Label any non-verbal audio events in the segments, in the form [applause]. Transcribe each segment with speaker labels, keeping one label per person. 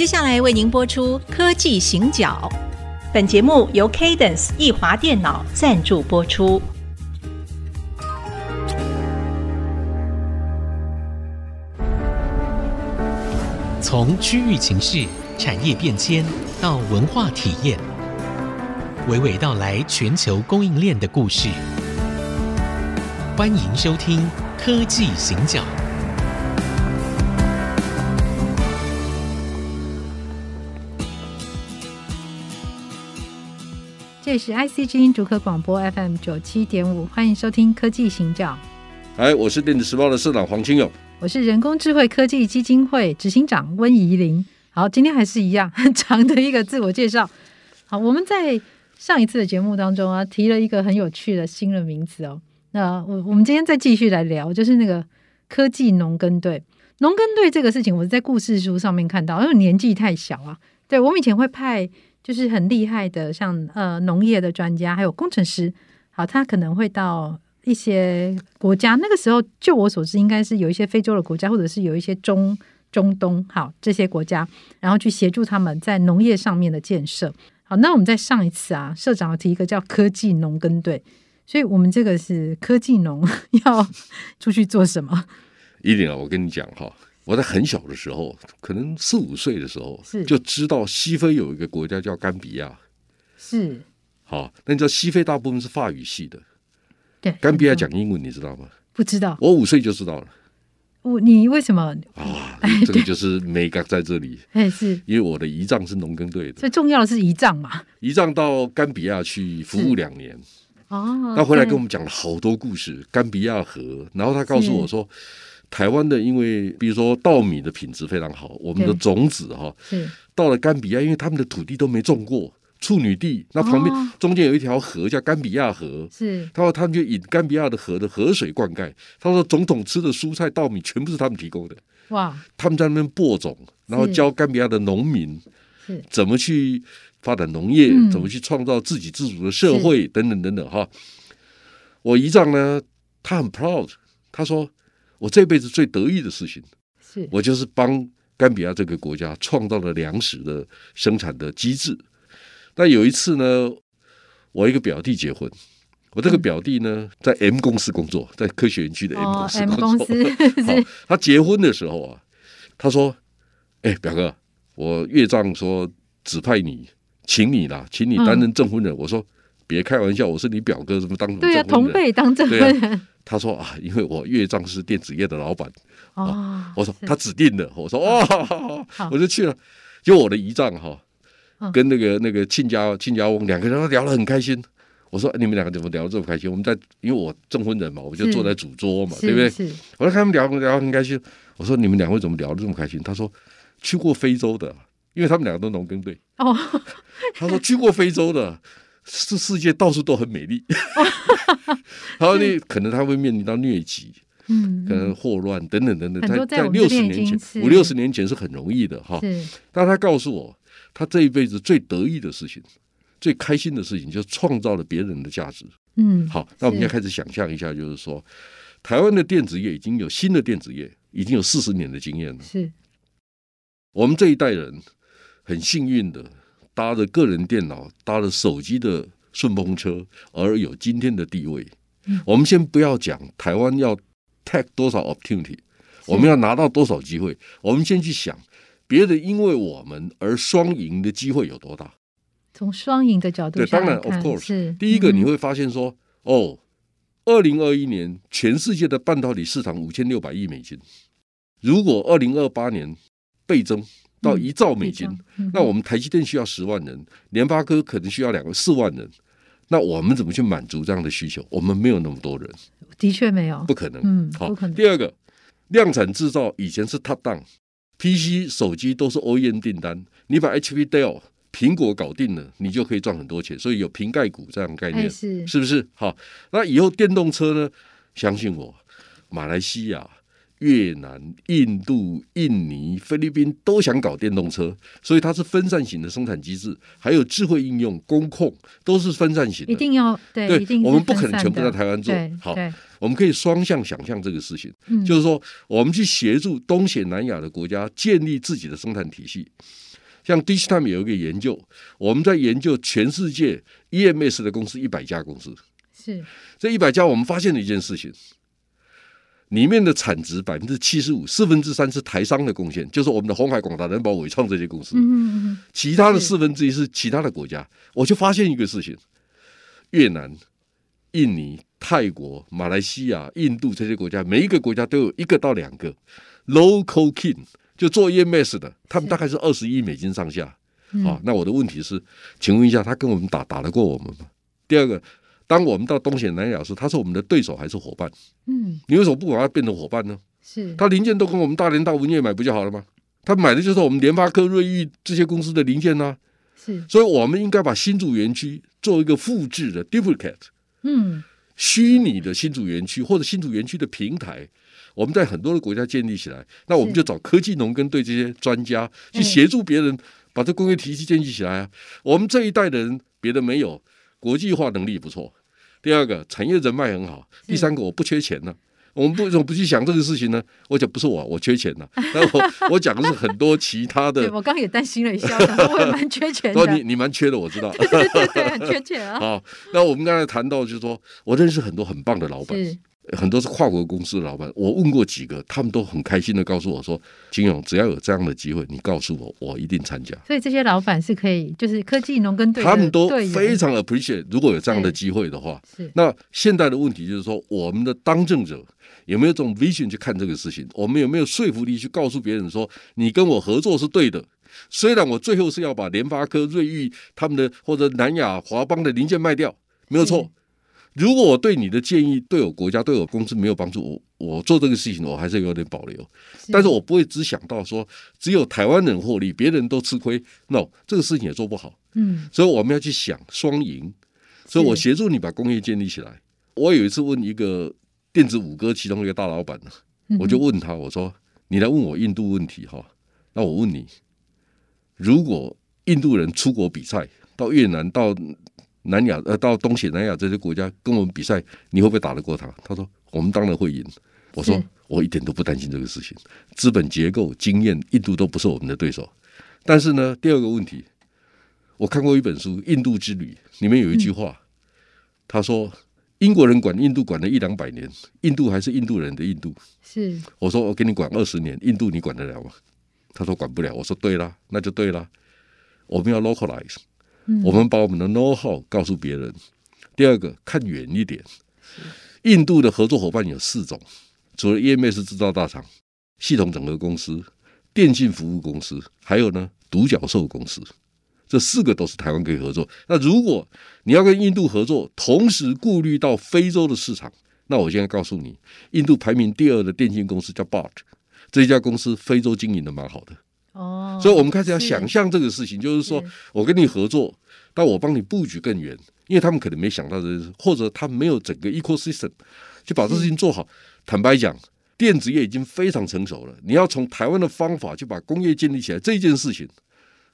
Speaker 1: 接下来为您播出《科技行脚》，本节目由 Cadence 易华电脑赞助播出。
Speaker 2: 从区域情势、产业变迁到文化体验，娓娓道来全球供应链的故事。欢迎收听《科技行脚》。
Speaker 3: 这里是 IC 之音主客广播 FM 九七点五，欢迎收听科技行脚。
Speaker 4: 哎，我是电子时报的社长黄清勇，
Speaker 3: 我是人工智慧科技基金会执行长温怡玲。好，今天还是一样很 [laughs] 长的一个自我介绍。好，我们在上一次的节目当中啊，提了一个很有趣的新的名词哦。那我我们今天再继续来聊，就是那个科技农耕队。农耕队这个事情，我是在故事书上面看到，因为年纪太小啊。对，我们以前会派。就是很厉害的，像呃农业的专家，还有工程师，好，他可能会到一些国家。那个时候，就我所知，应该是有一些非洲的国家，或者是有一些中中东，好这些国家，然后去协助他们在农业上面的建设。好，那我们在上一次啊，社长提一个叫科技农耕队，所以我们这个是科技农 [laughs] 要出去做什么？
Speaker 4: 一定啊，我跟你讲哈。我在很小的时候，可能四五岁的时候，是就知道西非有一个国家叫甘比亚，
Speaker 3: 是
Speaker 4: 好。那你知道西非大部分是法语系的，
Speaker 3: 对，
Speaker 4: 甘比亚讲英文，你知道吗？
Speaker 3: 不知道。
Speaker 4: 我五岁就知道了。
Speaker 3: 我你为什么
Speaker 4: 啊？这个就是美感在这里。[laughs]
Speaker 3: 哎，是
Speaker 4: 因为我的姨丈是农耕队的，
Speaker 3: 最重要的是姨丈嘛。
Speaker 4: 姨丈到甘比亚去服务两年，哦，他回来跟我们讲了好多故事，甘比亚河，然后他告诉我说。台湾的，因为比如说稻米的品质非常好，我们的种子哈，到了甘比亚，因为他们的土地都没种过处女地，那旁边中间有一条河叫甘比亚河，是他说他们就引甘比亚的河的河水灌溉。他说总统吃的蔬菜稻米全部是他们提供的，哇！他们在那边播种，然后教甘比亚的农民怎么去发展农业，怎么去创造自给自足的社会等等等等哈。我姨丈呢，他很 proud，他说。我这辈子最得意的事情，是我就是帮甘比亚这个国家创造了粮食的生产的机制。那有一次呢，我一个表弟结婚，我这个表弟呢在 M 公司工作，在科学园区的 M 公司工作。[laughs] 他结婚的时候啊，他说：“哎，表哥，我岳丈说指派你，请你啦，请你担任证婚人。嗯”我说：“别开玩笑，我是你表哥，怎么当？对呀、啊，
Speaker 3: 同辈当证婚人。”
Speaker 4: 他说啊，因为我岳丈是电子业的老板，啊，我说他指定的，我说哦，我就去了。就我的姨丈哈，跟那个那个亲家亲家翁两个人聊得很开心。我说你们两个怎么聊得这么开心？我们在因为我证婚人嘛，我就坐在主桌嘛，对不对？我就看他们聊聊得很开心。我说你们两位怎么聊得这么开心？他说去过非洲的，因为他们两个都农耕队。哦，他说去过非洲的。是世界到处都很美丽，[laughs] 然后呢，可能他会面临到疟疾，嗯，可能霍乱等等等等。他在六十年前，五六十年前是很容易的哈。但他告诉我，他这一辈子最得意的事情、最开心的事情，就是创造了别人的价值。嗯，好，那我们现在开始想象一下，就是说，台湾的电子业已经有新的电子业，已经有四十年的经验了。是，我们这一代人很幸运的。搭着个人电脑，搭着手机的顺风车，而有今天的地位。嗯、我们先不要讲台湾要 take 多少 opportunity，我们要拿到多少机会。我们先去想，别的因为我们而双赢的机会有多大？
Speaker 3: 从双赢的角度，对，
Speaker 4: 当然，of course，是第一个你会发现说，嗯、哦，二零二一年全世界的半导体市场五千六百亿美金，如果二零二八年倍增。到一兆美金，那我们台积电需要十万人，联发科可能需要两个四万人，那我们怎么去满足这样的需求？我们没有那么多人，
Speaker 3: 的确没有，
Speaker 4: 不可能。嗯，好，第二个，量产制造以前是 top down，PC 手机都是 OEM 订单，你把 HP、Dell、苹果搞定了，你就可以赚很多钱，所以有瓶盖股这样的概念，是是不是？好，那以后电动车呢？相信我，马来西亚。越南、印度、印尼、菲律宾都想搞电动车，所以它是分散型的生产机制，还有智慧应用、工控都是分散型的。
Speaker 3: 一定要对，对，一定
Speaker 4: 我们不可能全部在台湾做。好，我们可以双向想象这个事情，嗯、就是说，我们去协助东协南亚的国家建立自己的生产体系，像 DIGITIMES 有一个研究，我们在研究全世界 EMS 的公司一百家公司，
Speaker 3: 是。
Speaker 4: 这一百家，我们发现了一件事情，里面的产值百分之七十五，四分之三是台商的贡献，就是我们的红海、广达、人保、伟创这些公司，
Speaker 3: 嗯，
Speaker 4: 其他的四分之一是其他的国家，我就发现一个事情，越南、印尼。泰国、马来西亚、印度这些国家，每一个国家都有一个到两个 local king，就做 EMS 的，他们大概是二十亿美金上下。啊、嗯哦，那我的问题是，请问一下，他跟我们打打得过我们吗？第二个，当我们到东显南亚时，他是我们的对手还是伙伴？
Speaker 3: 嗯，
Speaker 4: 你为什么不把它变成伙伴呢？
Speaker 3: 是，
Speaker 4: 他零件都跟我们大连大文业买不就好了吗？他买的就是我们联发科、瑞昱这些公司的零件呢、啊。
Speaker 3: 是，
Speaker 4: 所以我们应该把新竹园区做一个复制的 duplicate。
Speaker 3: 嗯。
Speaker 4: 虚拟的新竹园区或者新竹园区的平台，我们在很多的国家建立起来，那我们就找科技农耕队这些专家去协助别人把这工业体系建立起来啊。我们这一代的人别的没有，国际化能力不错。第二个，产业人脉很好。第三个，我不缺钱呢。我们为什么不去想这个事情呢？我讲不是我，我缺钱呐。[laughs] 但我我讲的是很多其他的。
Speaker 3: 我刚刚也担心了一下，我也蛮缺钱的。[laughs]
Speaker 4: 你你蛮缺的，我知道。
Speaker 3: 对对对对，很缺钱啊。[laughs]
Speaker 4: 好，那我们刚才谈到，就是说我认识很多很棒的老板。很多是跨国公司的老板，我问过几个，他们都很开心的告诉我说：“金勇，只要有这样的机会，你告诉我，我一定参加。”
Speaker 3: 所以这些老板是可以，就是科技农耕队，
Speaker 4: 他们都非常 appreciate。如果有这样的机会的话，是那现在的问题就是说，我们的当政者有没有这种 vision 去看这个事情？我们有没有说服力去告诉别人说，你跟我合作是对的？虽然我最后是要把联发科、瑞昱他们的或者南亚华邦的零件卖掉，没有错。如果我对你的建议对我国家对我公司没有帮助，我我做这个事情我还是有点保留，但是我不会只想到说只有台湾人获利，别人都吃亏，no，这个事情也做不好。
Speaker 3: 嗯，
Speaker 4: 所以我们要去想双赢，所以我协助你把工业建立起来。我有一次问一个电子五哥其中一个大老板呢，我就问他，我说你来问我印度问题哈，那我问你，如果印度人出国比赛到越南到。南亚呃，到东西南亚这些国家跟我们比赛，你会不会打得过他？他说：“我们当然会赢。”我说：“我一点都不担心这个事情，资本结构、经验，印度都不是我们的对手。但是呢，第二个问题，我看过一本书《印度之旅》，里面有一句话，他说：英国人管印度管了一两百年，印度还是印度人的印度。
Speaker 3: 是
Speaker 4: 我说我给你管二十年，印度你管得了吗？他说管不了。我说对啦，那就对啦，我们要 localize。”我们把我们的 know how 告诉别人。第二个，看远一点。印度的合作伙伴有四种，除了 EMS 制造大厂、系统整合公司、电信服务公司，还有呢独角兽公司。这四个都是台湾可以合作。那如果你要跟印度合作，同时顾虑到非洲的市场，那我现在告诉你，印度排名第二的电信公司叫 Bart，这家公司非洲经营的蛮好的。
Speaker 3: 哦，
Speaker 4: 所以我们开始要想象这个事情，就是说我跟你合作，但我帮你布局更远，因为他们可能没想到的，或者他没有整个 ecosystem 就把这事情做好。坦白讲，电子业已经非常成熟了，你要从台湾的方法去把工业建立起来，这件事情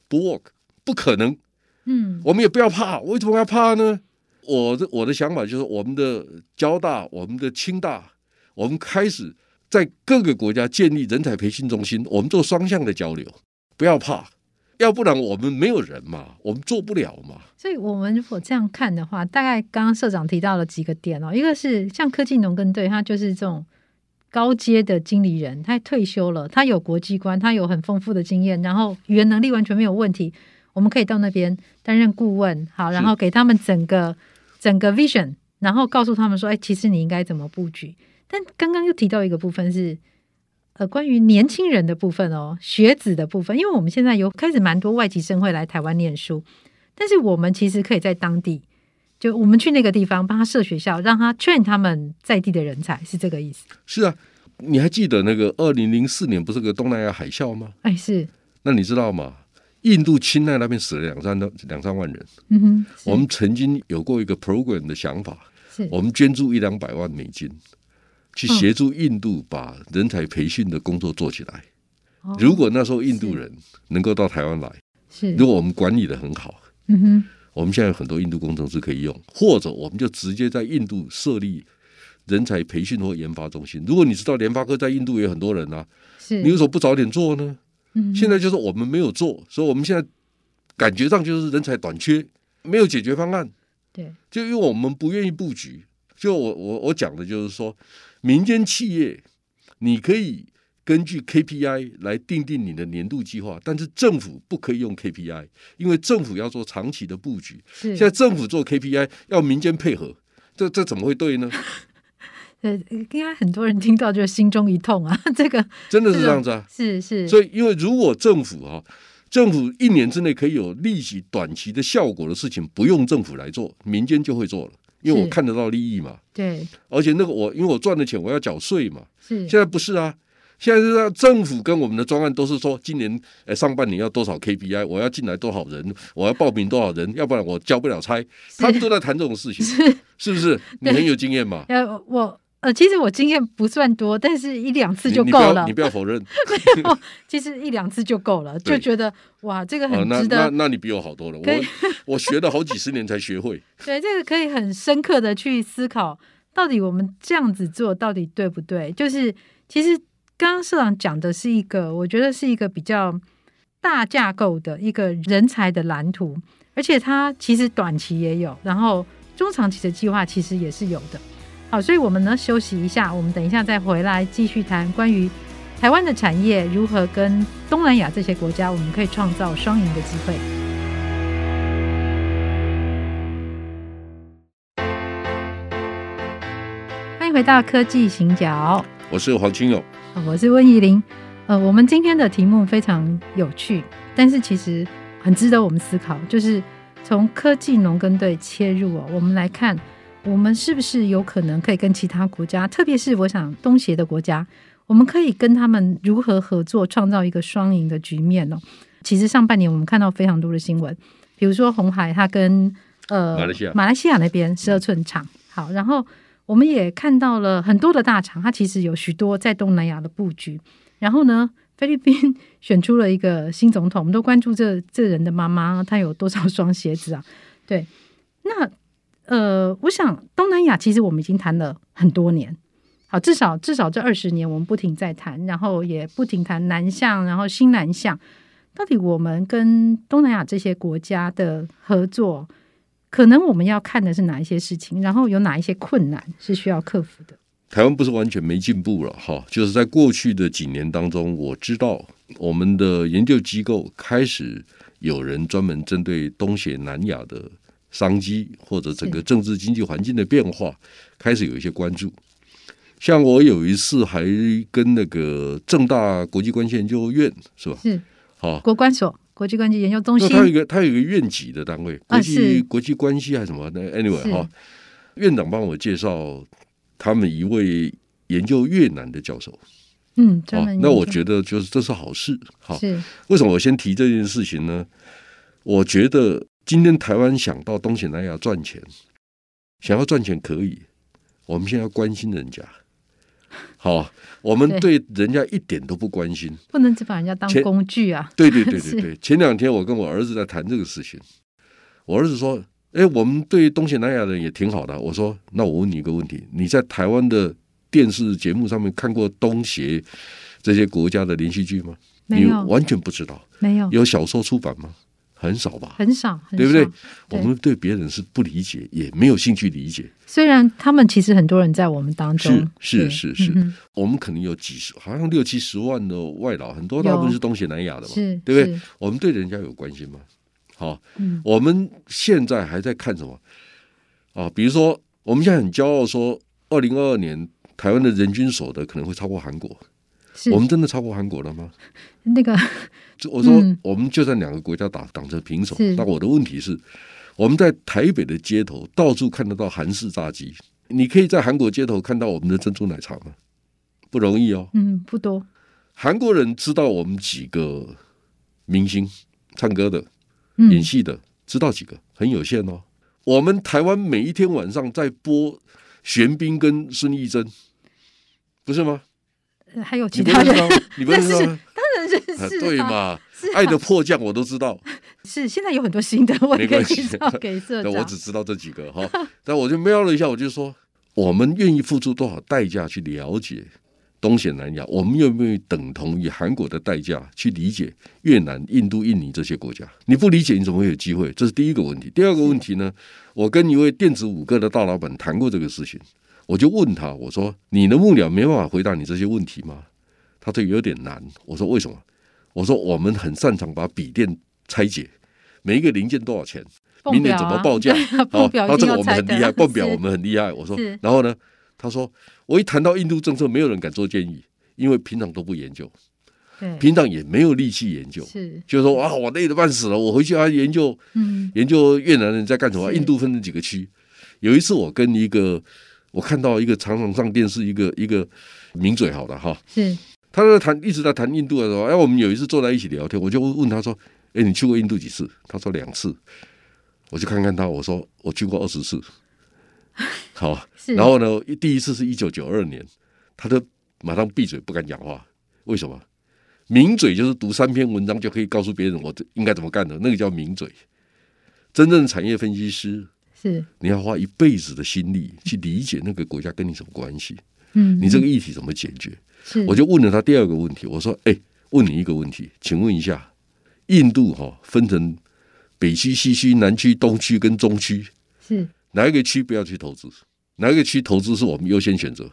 Speaker 4: 不 work，不可能。
Speaker 3: 嗯，
Speaker 4: 我们也不要怕，为什么要怕呢？我的我的想法就是，我们的交大、我们的清大，我们开始。在各个国家建立人才培训中心，我们做双向的交流，不要怕，要不然我们没有人嘛，我们做不了嘛。
Speaker 3: 所以，我们如果这样看的话，大概刚刚社长提到了几个点哦，一个是像科技农耕队，他就是这种高阶的经理人，他退休了，他有国际观，他有很丰富的经验，然后语言能力完全没有问题，我们可以到那边担任顾问，好，然后给他们整个整个 vision，然后告诉他们说，哎，其实你应该怎么布局。但刚刚又提到一个部分是，呃，关于年轻人的部分哦，学子的部分，因为我们现在有开始蛮多外籍生会来台湾念书，但是我们其实可以在当地，就我们去那个地方帮他设学校，让他 train 他们在地的人才，是这个意思。
Speaker 4: 是啊，你还记得那个二零零四年不是个东南亚海啸吗？
Speaker 3: 哎，是。
Speaker 4: 那你知道吗？印度钦奈那边死了两三两三万人。
Speaker 3: 嗯哼。
Speaker 4: 我们曾经有过一个 program 的想法，
Speaker 3: 是
Speaker 4: 我们捐助一两百万美金。去协助印度把人才培训的工作做起来。如果那时候印度人能够到台湾来，
Speaker 3: 是
Speaker 4: 如果我们管理的很好，
Speaker 3: 嗯哼，
Speaker 4: 我们现在有很多印度工程师可以用，或者我们就直接在印度设立人才培训或研发中心。如果你知道联发科在印度也有很多人啊，
Speaker 3: 是，
Speaker 4: 你为什么不早点做呢？
Speaker 3: 嗯，
Speaker 4: 现在就是我们没有做，所以我们现在感觉上就是人才短缺，没有解决方案。
Speaker 3: 对，
Speaker 4: 就因为我们不愿意布局。就我我我讲的就是说，民间企业你可以根据 KPI 来定定你的年度计划，但是政府不可以用 KPI，因为政府要做长期的布局。现在政府做 KPI 要民间配合，这这怎么会对呢？[laughs]
Speaker 3: 呃，应该很多人听到就心中一痛啊！[laughs] 这个
Speaker 4: 真的是这样子啊，
Speaker 3: 是是。
Speaker 4: 所以，因为如果政府啊，政府一年之内可以有立即短期的效果的事情，不用政府来做，民间就会做了，因为我看得到利益嘛。
Speaker 3: 对。而
Speaker 4: 且那个我，因为我赚的钱我要缴税嘛。
Speaker 3: 是。
Speaker 4: 现在不是啊，现在是政府跟我们的专案都是说，今年呃上半年要多少 KPI，我要进来多少人，我要报名多少人，要不然我交不了差。他们都在谈这种事情，是是不是？你很有经验嘛？
Speaker 3: 呃，我。呃，其实我经验不算多，但是一两次就够了。
Speaker 4: 你不要否认，[laughs]
Speaker 3: 没有，其实一两次就够了，就觉得哇，这个很值得。
Speaker 4: 哦、那那，那你比我好多了，我我学了好几十年才学会。
Speaker 3: 对，这个可以很深刻的去思考，到底我们这样子做到底对不对？就是其实刚刚社长讲的是一个，我觉得是一个比较大架构的一个人才的蓝图，而且它其实短期也有，然后中长期的计划其实也是有的。好，所以我们呢休息一下，我们等一下再回来继续谈关于台湾的产业如何跟东南亚这些国家，我们可以创造双赢的机会。欢迎回到科技行脚，
Speaker 4: 我是黄清勇，
Speaker 3: 我是温怡玲。呃，我们今天的题目非常有趣，但是其实很值得我们思考，就是从科技农耕队切入哦，我们来看。我们是不是有可能可以跟其他国家，特别是我想东协的国家，我们可以跟他们如何合作，创造一个双赢的局面呢？其实上半年我们看到非常多的新闻，比如说红海它跟呃马来西亚马来西亚那边十二寸厂，好，然后我们也看到了很多的大厂，它其实有许多在东南亚的布局。然后呢，菲律宾选出了一个新总统，我们都关注这这人的妈妈，她有多少双鞋子啊？对，那。呃，我想东南亚其实我们已经谈了很多年，好，至少至少这二十年我们不停在谈，然后也不停谈南向，然后新南向，到底我们跟东南亚这些国家的合作，可能我们要看的是哪一些事情，然后有哪一些困难是需要克服的？
Speaker 4: 台湾不是完全没进步了哈，就是在过去的几年当中，我知道我们的研究机构开始有人专门针对东协南亚的。商机或者整个政治经济环境的变化，开始有一些关注。像我有一次还跟那个正大国际关系研究院是吧？
Speaker 3: 是，
Speaker 4: 好，
Speaker 3: 国关所国际关系研究中心。
Speaker 4: 他有一个他有一个院级的单位，国际国际关系还是什么？那 anyway 哈，院长帮我介绍他们一位研究越南的教授。
Speaker 3: 嗯，
Speaker 4: 好，那我觉得就是这是好事。好，是为什么我先提这件事情呢？我觉得。今天台湾想到东西南亚赚钱，想要赚钱可以，我们现在要关心人家。好，我们对人家一点都不关心，
Speaker 3: 不能只把人家当工具啊！
Speaker 4: 对对对对对。[laughs] 前两天我跟我儿子在谈这个事情，我儿子说：“哎，我们对东西南亚人也挺好的。”我说：“那我问你一个问题，你在台湾的电视节目上面看过东协这些国家的连续剧吗？
Speaker 3: 没有，
Speaker 4: 你完全不知道。
Speaker 3: 没有，
Speaker 4: 有小说出版吗？”很少吧，
Speaker 3: 很少，很少，
Speaker 4: 对不对？
Speaker 3: 对，
Speaker 4: 我们对别人是不理解，也没有兴趣理解。
Speaker 3: 虽然他们其实很多人在我们当中，
Speaker 4: 是是是是，嗯、我们可能有几十，好像六七十万的外劳，很多大部分是东协南亚的嘛，对不对？我们对人家有关心吗？好，嗯、我们现在还在看什么啊？比如说，我们现在很骄傲说，二零二二年台湾的人均所得可能会超过韩国。我们真的超过韩国了吗？
Speaker 3: 那个，[laughs]
Speaker 4: 我说我们就在两个国家打打成平手。那我的问题是，我们在台北的街头到处看得到韩式炸鸡，你可以在韩国街头看到我们的珍珠奶茶吗？不容易哦。
Speaker 3: 嗯，不多。
Speaker 4: 韩国人知道我们几个明星唱歌的、演戏的，知道几个很有限哦。我们台湾每一天晚上在播玄彬跟孙艺珍，不是吗？
Speaker 3: 还有其他人，[laughs]
Speaker 4: 你不认识？
Speaker 3: 当然认识，
Speaker 4: 对嘛？爱的迫降我都知道。
Speaker 3: 是，现在有很多新的，我也可以介绍给社长。
Speaker 4: 我只知道这几个哈，但我就瞄了一下，我就说，我们愿意付出多少代价去了解东显南亚，我们愿不愿意等同于韩国的代价去理解越南、印度、印尼这些国家？你不理解，你怎么会有机会？这是第一个问题。第二个问题呢？我跟一位电子五哥的大老板谈过这个事情，我就问他，我说：“你的幕僚没办法回答你这些问题吗？”他说：“有点难。”我说：“为什么？”我说：“我们很擅长把笔电拆解，每一个零件多少钱，明年怎么报价？[laughs] 哦，那这个我们很厉害，[laughs] 报表我们很厉害。”我说：“然后呢？”他说：“我一谈到印度政策，没有人敢做建议，因为平常都不研究，平常也没有力气研究。是，就是说啊，我累得半死了，我回去还研究，嗯，研究越南人在干什么？印度分成几个区？有一次我跟一个，我看到一个常常上电视一个一个名嘴，好了哈，是，他在谈一直在谈印度的时候，哎，我们有一次坐在一起聊天，我就问他说：，哎，你去过印度几次？他说两次。我就看看他，我说我去过二十次。[laughs] ”好，然后呢？第一次是一九九二年，他都马上闭嘴不敢讲话。为什么？名嘴就是读三篇文章就可以告诉别人我这应该怎么干的，那个叫名嘴。真正的产业分析师是你要花一辈子的心力去理解那个国家跟你什么关系。嗯，你这个议题怎么解决？是，我就问了他第二个问题，我说：“哎，问你一个问题，请问一下，印度哈分成北区、西区、南区、东区跟中区是？”哪一个区不要去投资？哪一个区投资是我们优先选择？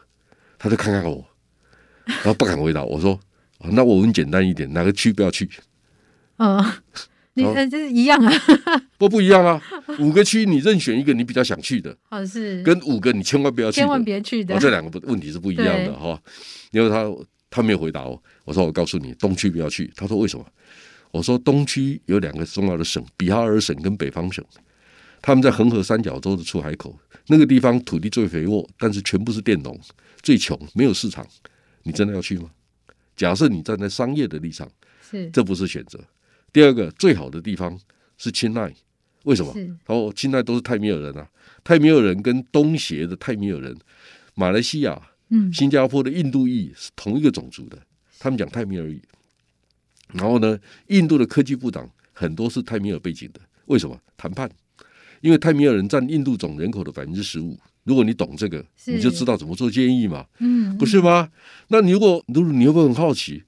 Speaker 4: 他就看看我，[laughs] 然后不敢回答。我说：“那我问简单一点，哪个区不要去？”
Speaker 3: 哦，你这是一样啊？[laughs]
Speaker 4: 不不一样啊！五个区你任选一个你比较想去的，
Speaker 3: 哦是，
Speaker 4: 跟五个你千万不要去，
Speaker 3: 千万别去的。
Speaker 4: 这两个问题是不一样的哈。因为他他没有回答我，我说我告诉你，东区不要去。他说为什么？我说东区有两个重要的省，比哈尔省跟北方省。他们在恒河三角洲的出海口，那个地方土地最肥沃，但是全部是佃农，最穷，没有市场。你真的要去吗？假设你站在商业的立场，是这不是选择。第二个最好的地方是钦奈，为什么？哦，钦奈都是泰米尔人啊，泰米尔人跟东协的泰米尔人，马来西亚、新加坡的印度裔是同一个种族的，他们讲泰米尔语。然后呢，印度的科技部长很多是泰米尔背景的，为什么？谈判。因为泰米尔人占印度总人口的百分之十五，如果你懂这个，你就知道怎么做建议嘛，嗯，不是吗？那你如果，如果你会不会很好奇，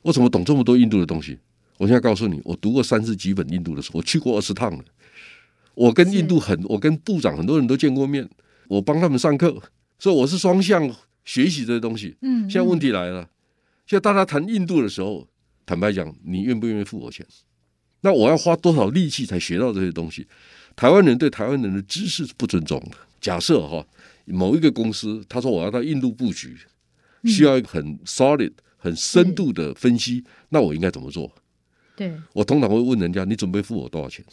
Speaker 4: 我怎么懂这么多印度的东西？我现在告诉你，我读过三十几本印度的书，我去过二十趟了。我跟印度很，我跟部长很多人都见过面，我帮他们上课，所以我是双向学习这些东西。嗯，现在问题来了，现在大家谈印度的时候，坦白讲，你愿不愿意付我钱？那我要花多少力气才学到这些东西？台湾人对台湾人的知识是不尊重的。假设哈，某一个公司他说我要到印度布局，需要一个很 solid、很深度的分析，那我应该怎么做？对，我通常会问人家：你准备付我多少钱？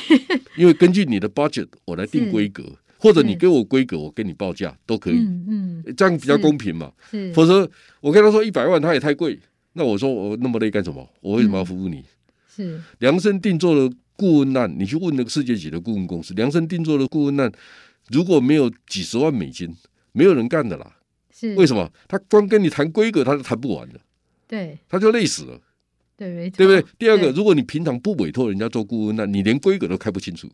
Speaker 4: [laughs] 因为根据你的 budget，我来定规格，或者你给我规格，我给你报价都可以。嗯，这样比较公平嘛。否则我跟他说一百万，他也太贵。那我说我那么累干什么？我为什么要服务你？是量身定做的顾问案，你去问那个世界级的顾问公司，量身定做的顾问案，如果没有几十万美金，没有人干的啦。是为什么？他光跟你谈规格，他都谈不完的。对，他就累死了。对，没错，对不对？第二个，如果你平常不委托人家做顾问那，你连规格都开不清楚。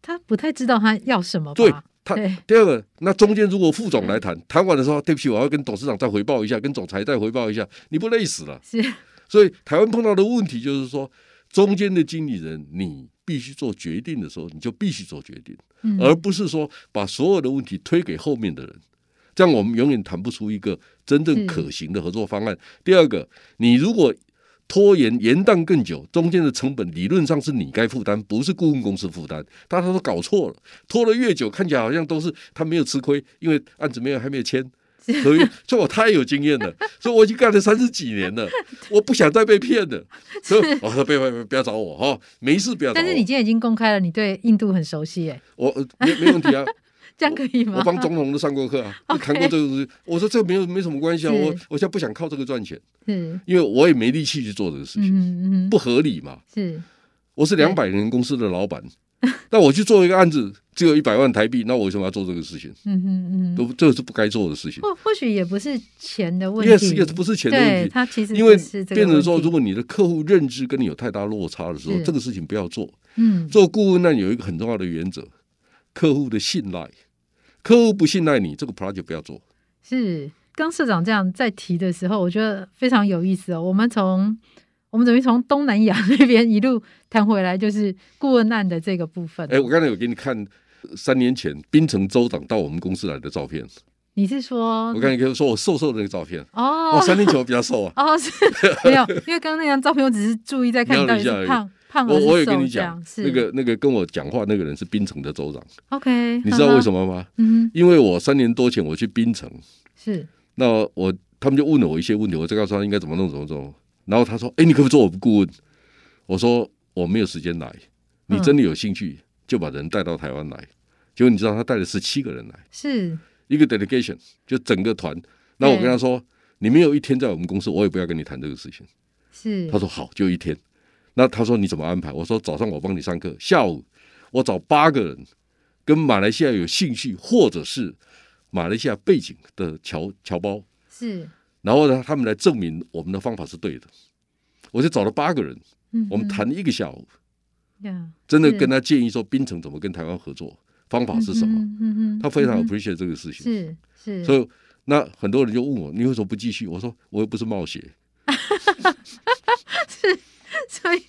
Speaker 3: 他他不太知道他要什么。
Speaker 4: 对，他第二个，那中间如果副总来谈，谈完的时候，对不起，我要跟董事长再回报一下，跟总裁再回报一下，你不累死了？是。所以台湾碰到的问题就是说，中间的经理人，你必须做决定的时候，你就必须做决定，而不是说把所有的问题推给后面的人，这样我们永远谈不出一个真正可行的合作方案。第二个，你如果拖延延宕更久，中间的成本理论上是你该负担，不是顾问公司负担，大家都搞错了，拖得越久，看起来好像都是他没有吃亏，因为案子没有还没有签。所以，所以我太有经验了，所以我已经干了三十几年了，[laughs] 我不想再被骗了。[laughs] 所以我说：“别别别，不要找我哈，没事，不要找我。”
Speaker 3: 但是你今天已经公开了，你对印度很熟悉耶。
Speaker 4: 我没没问题啊，
Speaker 3: 这样可以吗？
Speaker 4: 我帮总统都上过课啊，[laughs] 谈过这个东西。我说这个没有 [laughs] 没什么关系啊，我我现在不想靠这个赚钱，嗯，因为我也没力气去做这个事情，嗯嗯不合理嘛。是，我是两百人公司的老板。[laughs] 那我去做一个案子，只有一百万台币，那我为什么要做这个事情？嗯嗯嗯，都这是不该做的事情。
Speaker 3: 或或许也不是钱的问题，
Speaker 4: 也是也不是钱的问题。他其实因为变成说，如果你的客户认知跟你有太大落差的时候，这个事情不要做。嗯，做顾问那有一个很重要的原则，客户的信赖。客户不信赖你，这个 project 不要做。
Speaker 3: 是。刚社长这样在提的时候，我觉得非常有意思哦。我们从我们等于从东南亚那边一路谈回来，就是顾问案的这个部分。
Speaker 4: 哎，我刚才有给你看三年前槟城州长到我们公司来的照片。
Speaker 3: 你是说？
Speaker 4: 我刚才跟你说我瘦瘦的那个照片哦。三年前我比较瘦啊。
Speaker 3: 哦，是 [laughs] 没有，因为刚刚那张照片我只是注意在看到底是胖
Speaker 4: 我我也跟你讲，那个那个跟我讲话那个人是槟城的州长。
Speaker 3: OK，
Speaker 4: 你知道为什么吗？嗯，因为我三年多前我去槟城，
Speaker 3: 是
Speaker 4: 那我他们就问了我一些问题，我就告诉他应该怎么弄怎么弄。然后他说：“哎，你可不可以做我顾问？”我说：“我没有时间来，你真的有兴趣就把人带到台湾来。”结果你知道他带了十七个人来，
Speaker 3: 是。
Speaker 4: 一个 delegation 就整个团，那我跟他说，你没有一天在我们公司，我也不要跟你谈这个事情。
Speaker 3: 是，
Speaker 4: 他说好，就一天。那他说你怎么安排？我说早上我帮你上课，下午我找八个人跟马来西亚有兴趣或者是马来西亚背景的侨侨胞，
Speaker 3: 是，
Speaker 4: 然后呢，他们来证明我们的方法是对的。我就找了八个人，我们谈了一个下午，真的跟他建议说，槟城怎么跟台湾合作。方法是什么？嗯嗯，他非常 appreciate 这个事情。
Speaker 3: 是是，
Speaker 4: 所以那很多人就问我，你为什么不继续？我说我又不是冒险。[laughs]
Speaker 3: 是，所以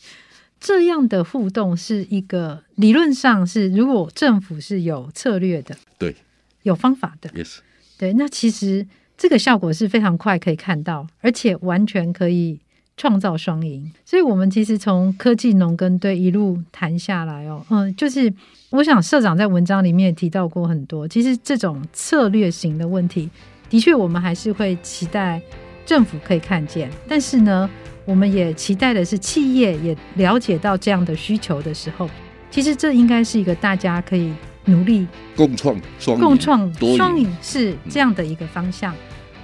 Speaker 3: 这样的互动是一个理论上是，如果政府是有策略的，
Speaker 4: 对，
Speaker 3: 有方法的
Speaker 4: ，yes，
Speaker 3: 对，那其实这个效果是非常快可以看到，而且完全可以。创造双赢，所以我们其实从科技农耕队一路谈下来哦，嗯，就是我想社长在文章里面也提到过很多，其实这种策略型的问题，的确我们还是会期待政府可以看见，但是呢，我们也期待的是企业也了解到这样的需求的时候，其实这应该是一个大家可以努力
Speaker 4: 共创
Speaker 3: 共创双赢是这样的一个方向。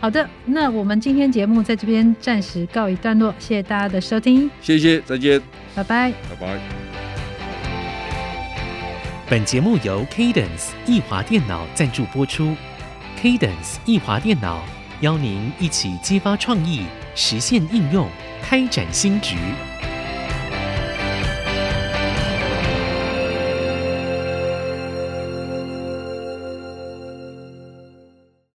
Speaker 3: 好的，那我们今天节目在这边暂时告一段落，谢谢大家的收听，
Speaker 4: 谢谢，再见，
Speaker 3: 拜拜，
Speaker 4: 拜拜。
Speaker 2: 本节目由 Cadence 易华电脑赞助播出，Cadence 易华电脑邀您一起激发创意，实现应用，开展新局。